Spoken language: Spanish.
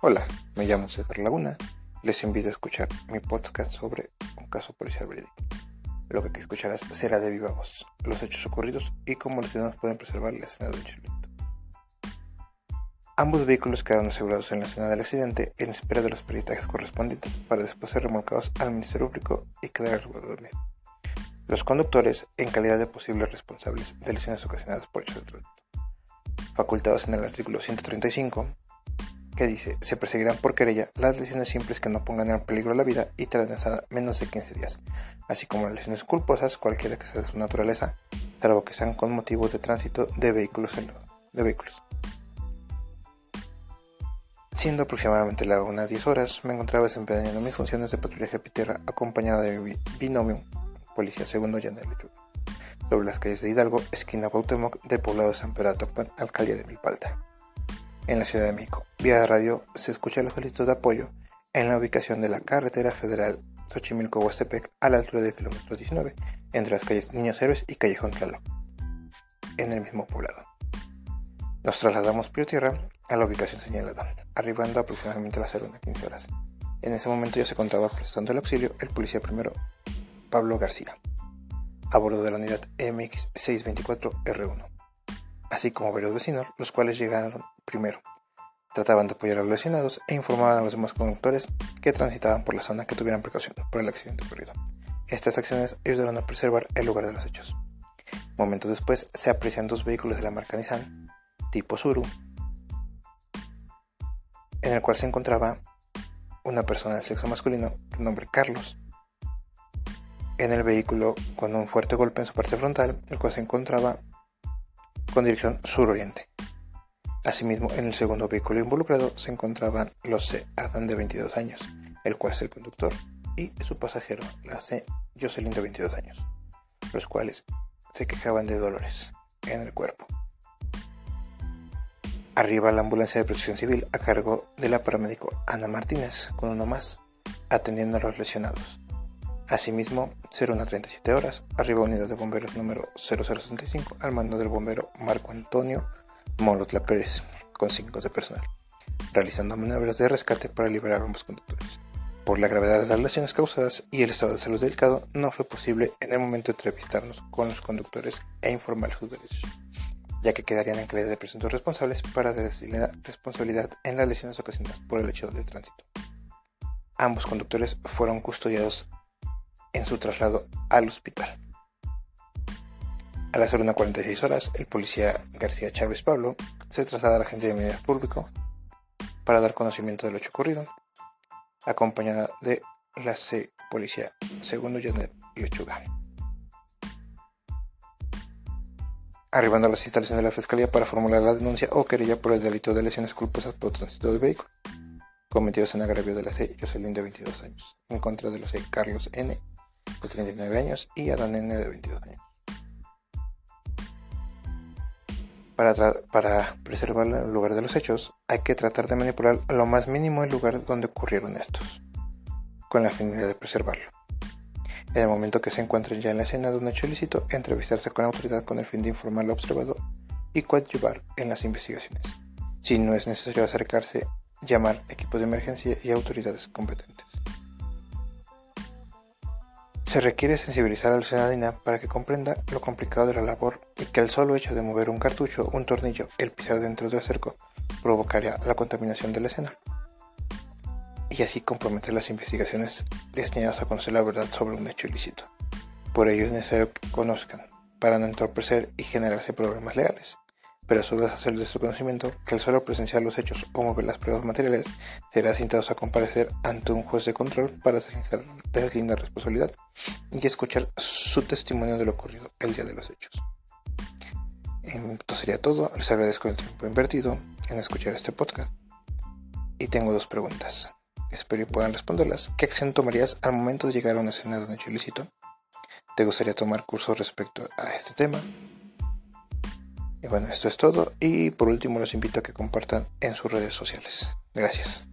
Hola, me llamo César Laguna. Les invito a escuchar mi podcast sobre un caso policial verídico. Lo que escucharás será de viva voz, los hechos ocurridos y cómo los ciudadanos pueden preservar la escena del delito. Ambos vehículos quedaron asegurados en la escena del accidente en espera de los peritajes correspondientes para después ser remolcados al Ministerio Público y quedar dormir. Los conductores, en calidad de posibles responsables de lesiones ocasionadas por hechos de facultados en el artículo 135, que dice, se perseguirán por querella las lesiones simples que no pongan en peligro la vida y trascenderán menos de 15 días, así como las lesiones culposas, cualquiera que sea de su naturaleza, salvo que sean con motivo de tránsito de vehículos. De vehículos. Siendo aproximadamente la 1 a 10 horas, me encontraba desempeñando mis funciones de patrullaje tierra acompañado de mi binomio, policía segundo Yanel sobre las calles de Hidalgo, esquina Cuauhtémoc del poblado de San Pedro alcaldía de Milpalta en la Ciudad de México. Vía radio se escuchan los gritos de apoyo en la ubicación de la carretera federal Xochimilco-Huastepec a la altura del kilómetro 19, entre las calles Niños Héroes y Callejón Tlaloc, en el mismo poblado. Nos trasladamos por tierra a la ubicación señalada, arribando aproximadamente a las 0.15 horas. En ese momento ya se encontraba prestando el auxilio el policía primero Pablo García, a bordo de la unidad MX624R1, así como varios vecinos, los cuales llegaron primero. Trataban de apoyar a los lesionados e informaban a los demás conductores que transitaban por la zona que tuvieran precaución por el accidente ocurrido. Estas acciones ayudaron a preservar el lugar de los hechos. Momentos después se aprecian dos vehículos de la marca Nissan, tipo Suru, en el cual se encontraba una persona del sexo masculino de nombre Carlos. En el vehículo con un fuerte golpe en su parte frontal, el cual se encontraba con dirección suroriente. Asimismo, en el segundo vehículo involucrado se encontraban los C. Adam de 22 años, el cual es el conductor, y su pasajero, la C. Jocelyn de 22 años, los cuales se quejaban de dolores en el cuerpo. Arriba la ambulancia de protección civil a cargo de la paramédico Ana Martínez, con uno más, atendiendo a los lesionados. Asimismo, 01 a 37 horas, arriba unidad de bomberos número 0065 al mando del bombero Marco Antonio Molotla Pérez, con cinco de personal, realizando maniobras de rescate para liberar a ambos conductores. Por la gravedad de las lesiones causadas y el estado de salud delicado, no fue posible en el momento de entrevistarnos con los conductores e informar sus derechos, ya que quedarían en calidad de presuntos responsables para la responsabilidad en las lesiones ocasionadas por el hecho del tránsito. Ambos conductores fueron custodiados en su traslado al hospital. A las 1.46 horas, el policía García Chávez Pablo se traslada a la agencia de Ministerio Público para dar conocimiento del hecho ocurrido, acompañada de la C Policía Segundo Janet Lechuga. Arribando a las instalaciones de la Fiscalía para formular la denuncia o querella por el delito de lesiones culposas por tránsito del vehículo, cometidos en agravio de la C Jocelyn de 22 años, en contra de los C Carlos N de 39 años y Adán N de 22 años. Para, preservar el lugar de los hechos, hay que tratar de manipular lo más mínimo el lugar donde ocurrieron estos, con la finalidad de preservarlo. En el momento que se encuentren ya en la escena de un hecho ilícito, entrevistarse con la autoridad con el fin de informar lo observado y coadyuvar en las investigaciones. Si no es necesario acercarse, llamar equipos de emergencia y autoridades competentes. Se requiere sensibilizar a la para que comprenda lo complicado de la labor y que el solo hecho de mover un cartucho, un tornillo, el pisar dentro del cerco provocaría la contaminación de la escena y así comprometer las investigaciones destinadas a conocer la verdad sobre un hecho ilícito. Por ello es necesario que conozcan, para no entorpecer y generarse problemas legales pero a su vez hacer de su conocimiento que al solo presenciar los hechos o mover las pruebas materiales será citados a comparecer ante un juez de control para deslindar responsabilidad y escuchar su testimonio de lo ocurrido el día de los hechos. Esto sería todo, les agradezco el tiempo invertido en escuchar este podcast y tengo dos preguntas. Espero que puedan responderlas. ¿Qué acción tomarías al momento de llegar a una escena de un hecho ilícito? ¿Te gustaría tomar cursos respecto a este tema? Y bueno, esto es todo y por último los invito a que compartan en sus redes sociales. Gracias.